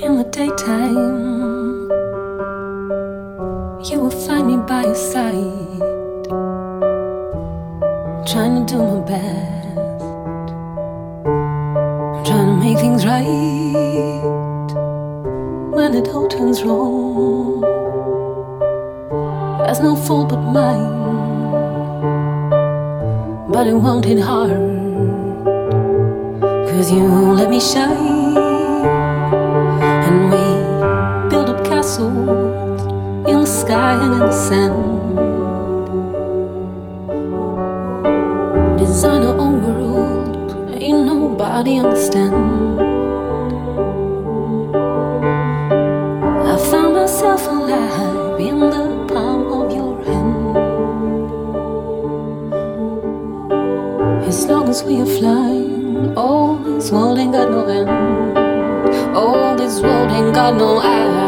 in the daytime. You will find me by your side, trying to do my best. I'm trying to make things right when it all turns wrong. There's no fault but mine, but it won't hit hard. Cause you let me shine, got no end. All this world ain't got no end.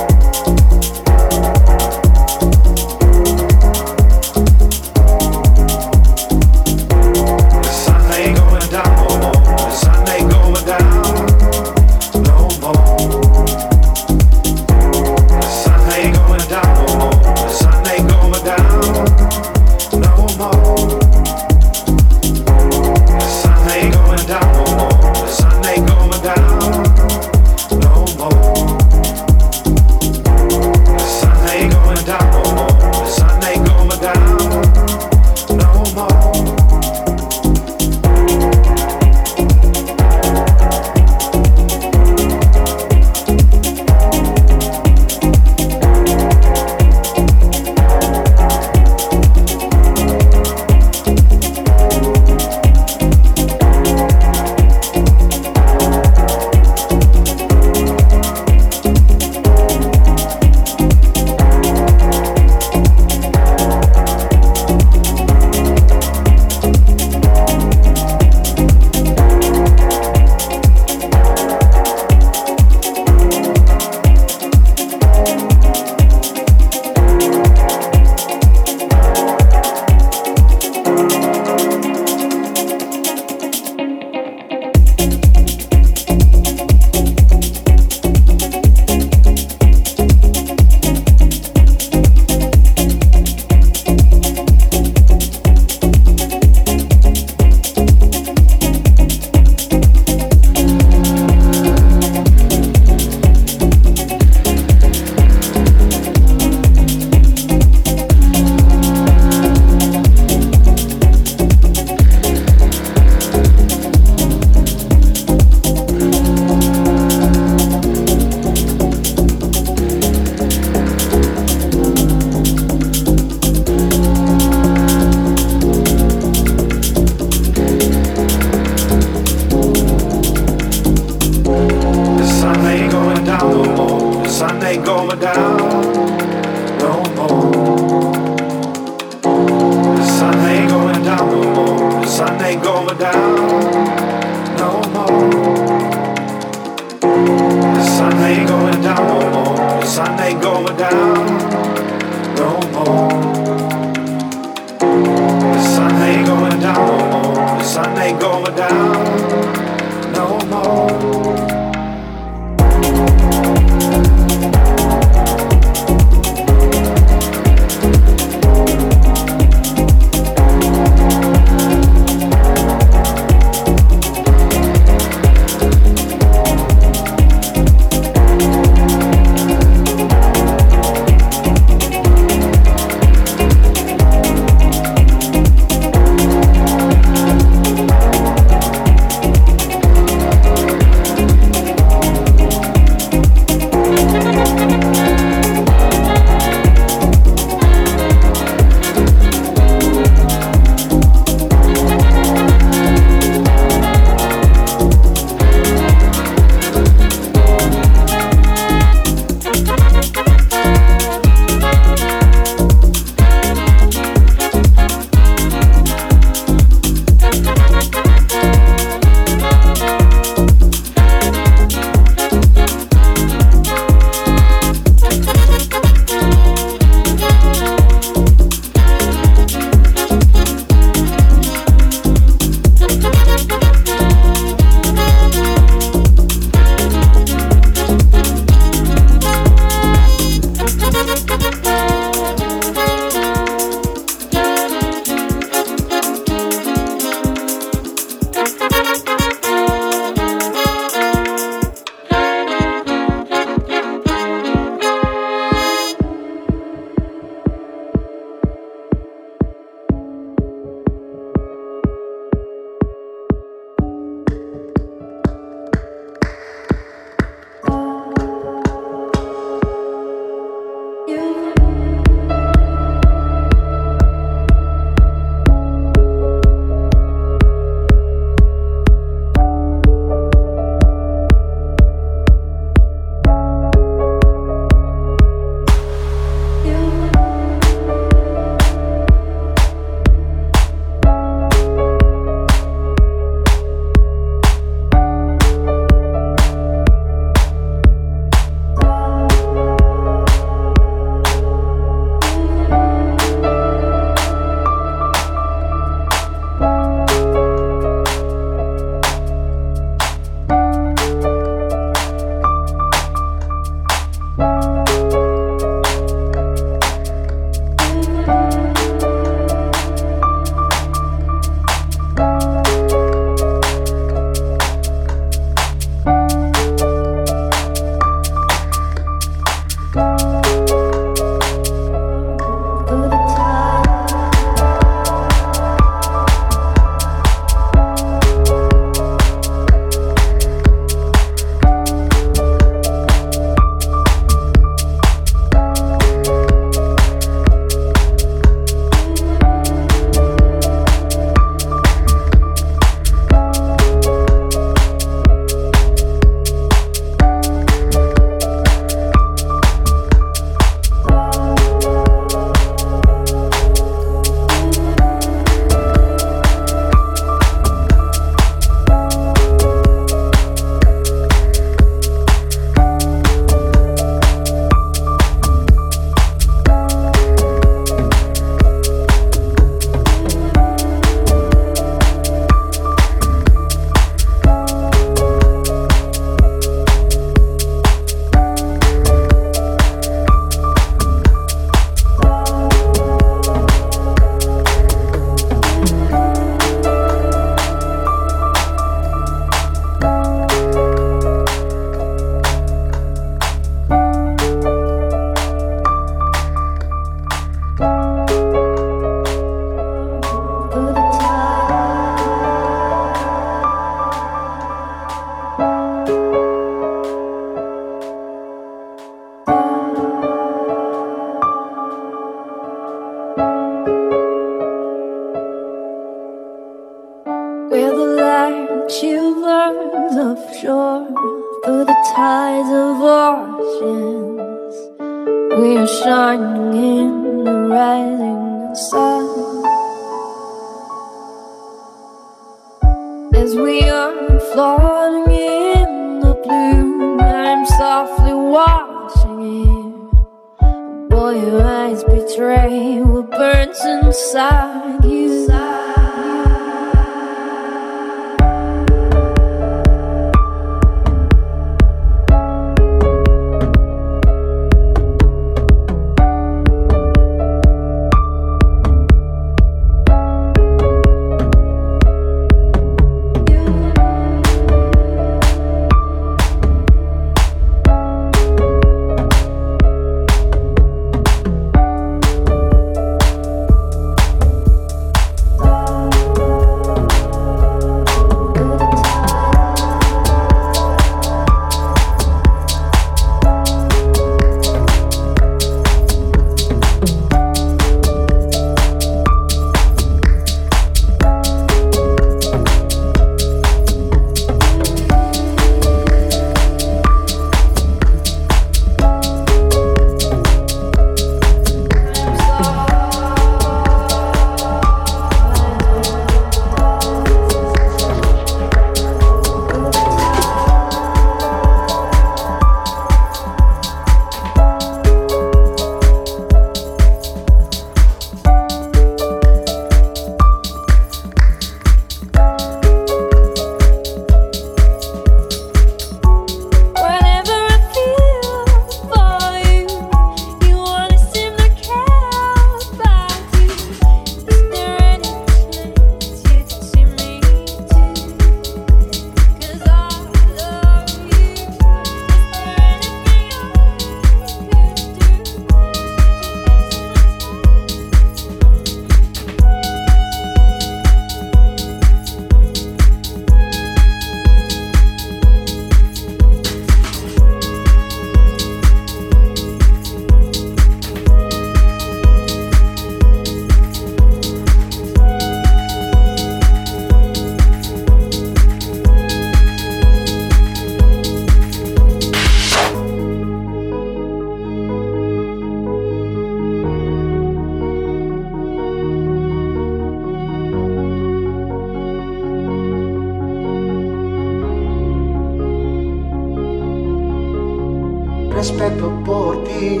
respeto por ti,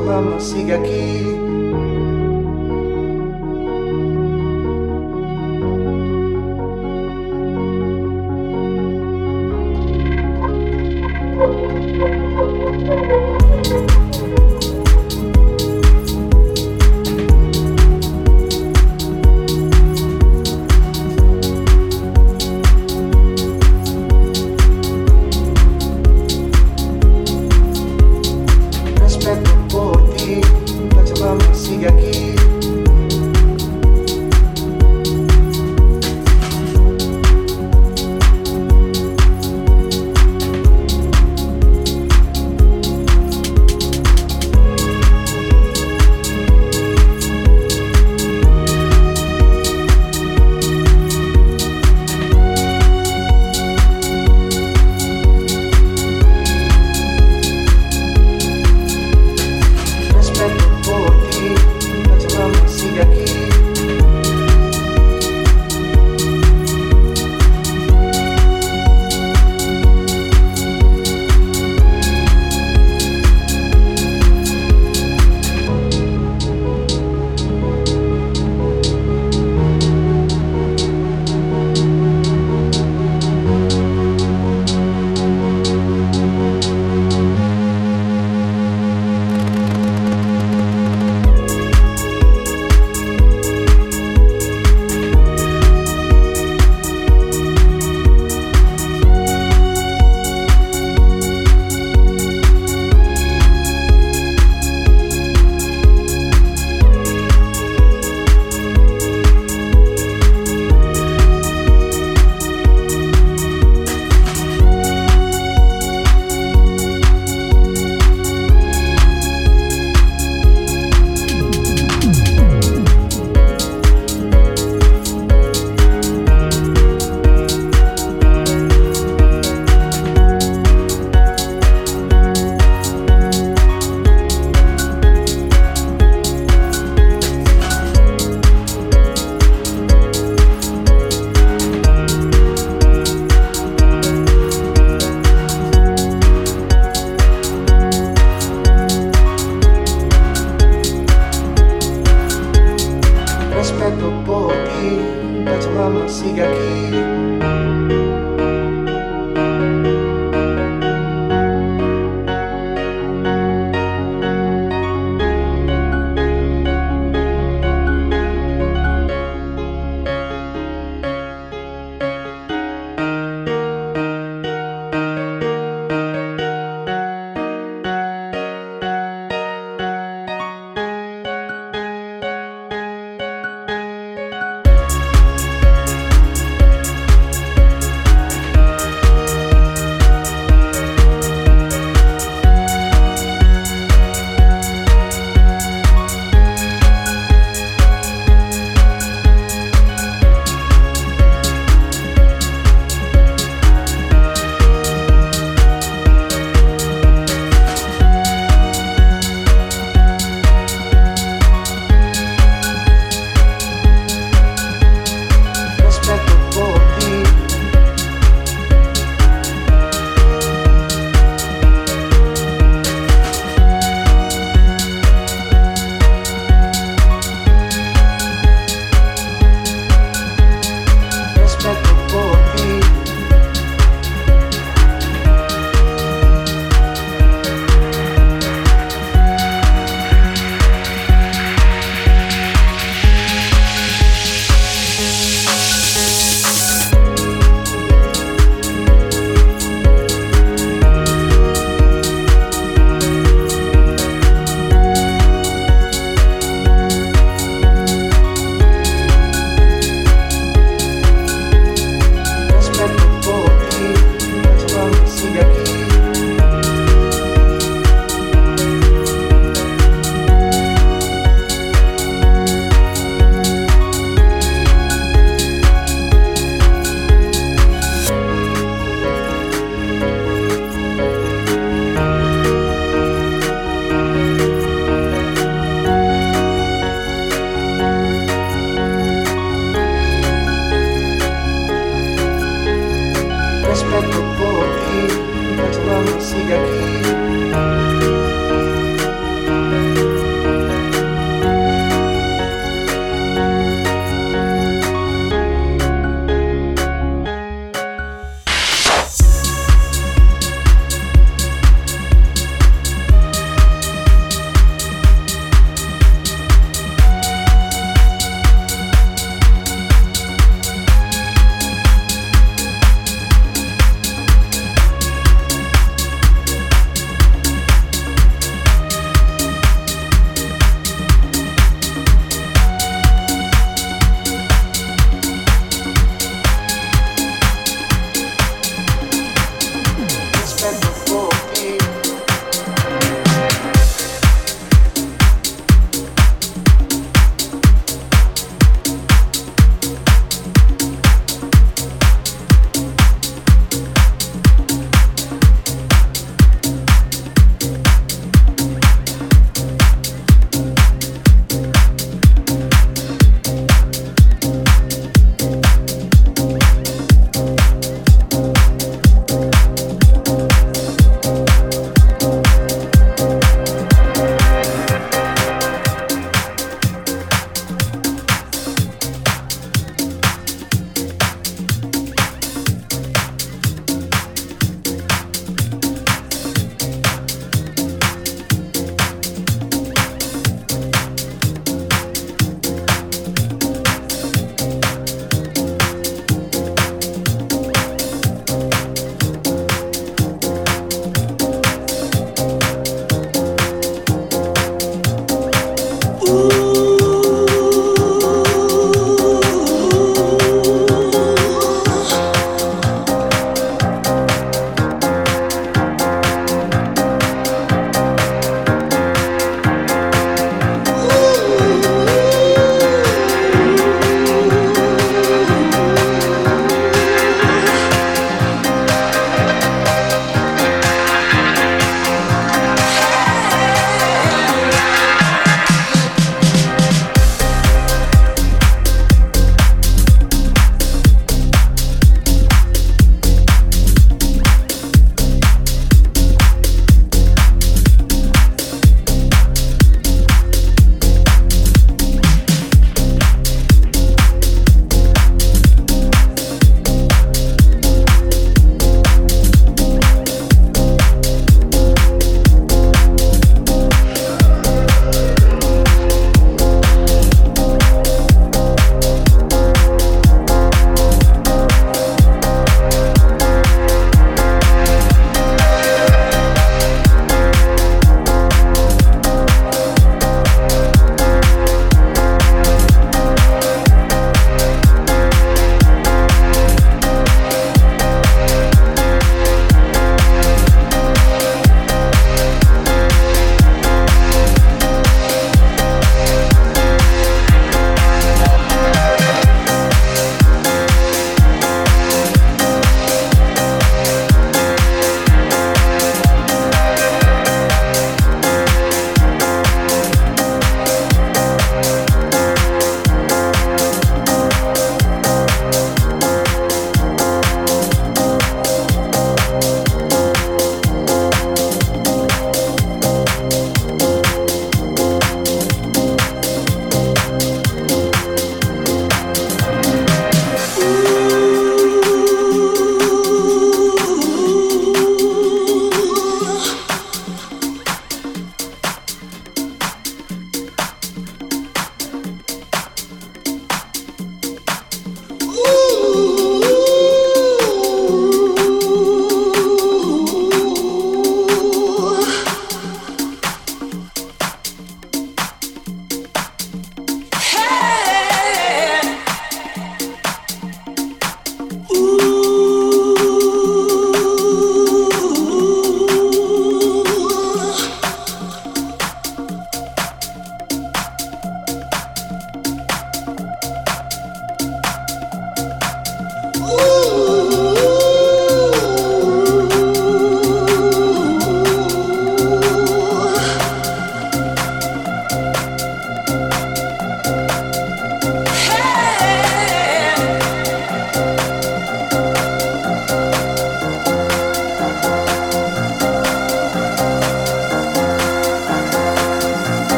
mamma, siga aquí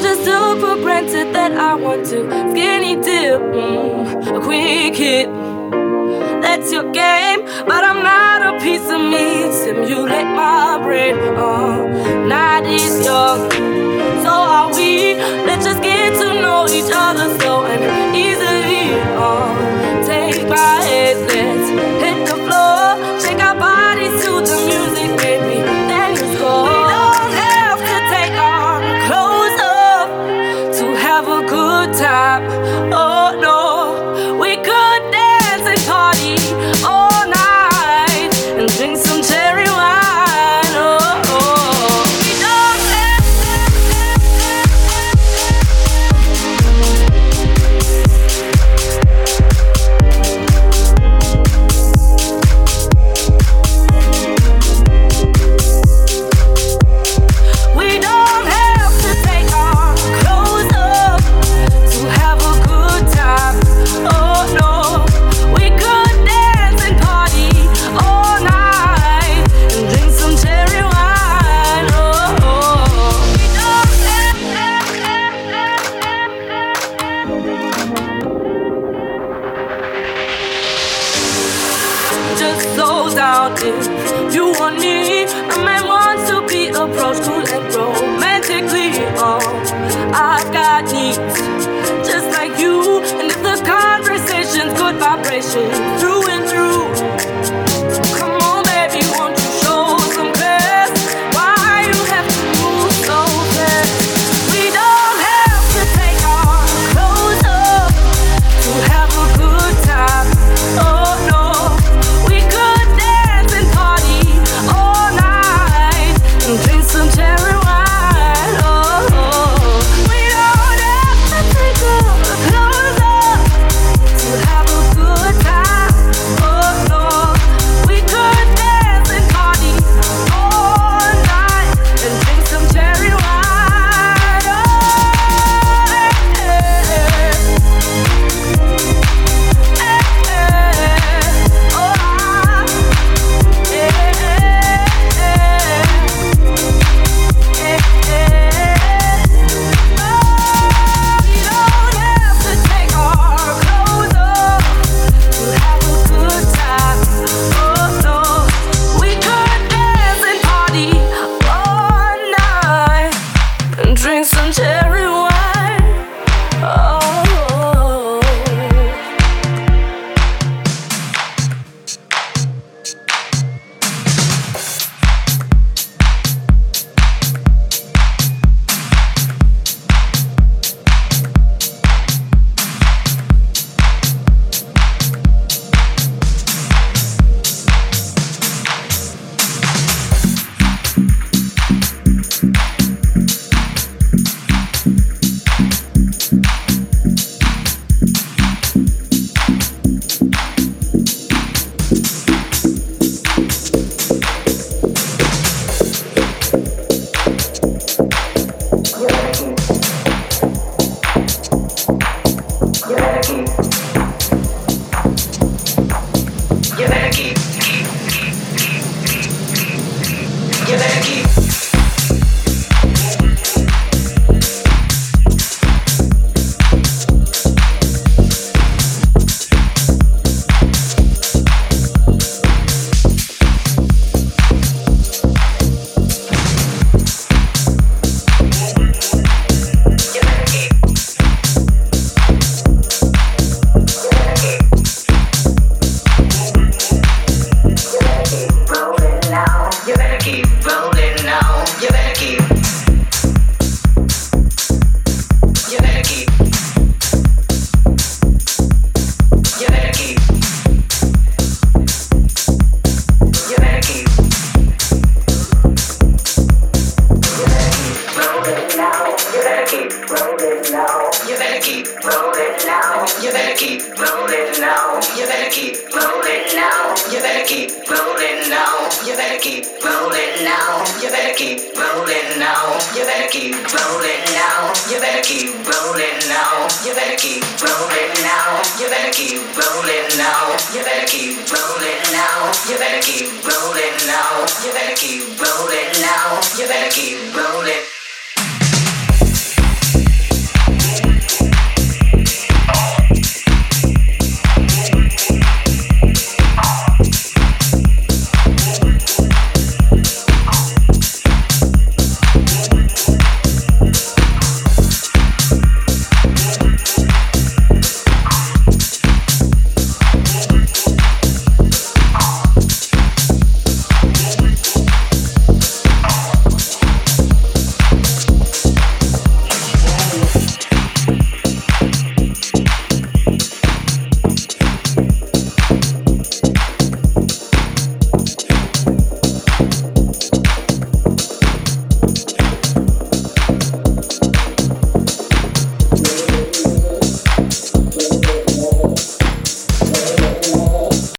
just took for granted that I want to skinny dip, mm, a quick hit. That's your game, but I'm not a piece of meat. Simulate my brain, uh, night is young, so are we. Let's just get to know each other so and easily, uh, take my.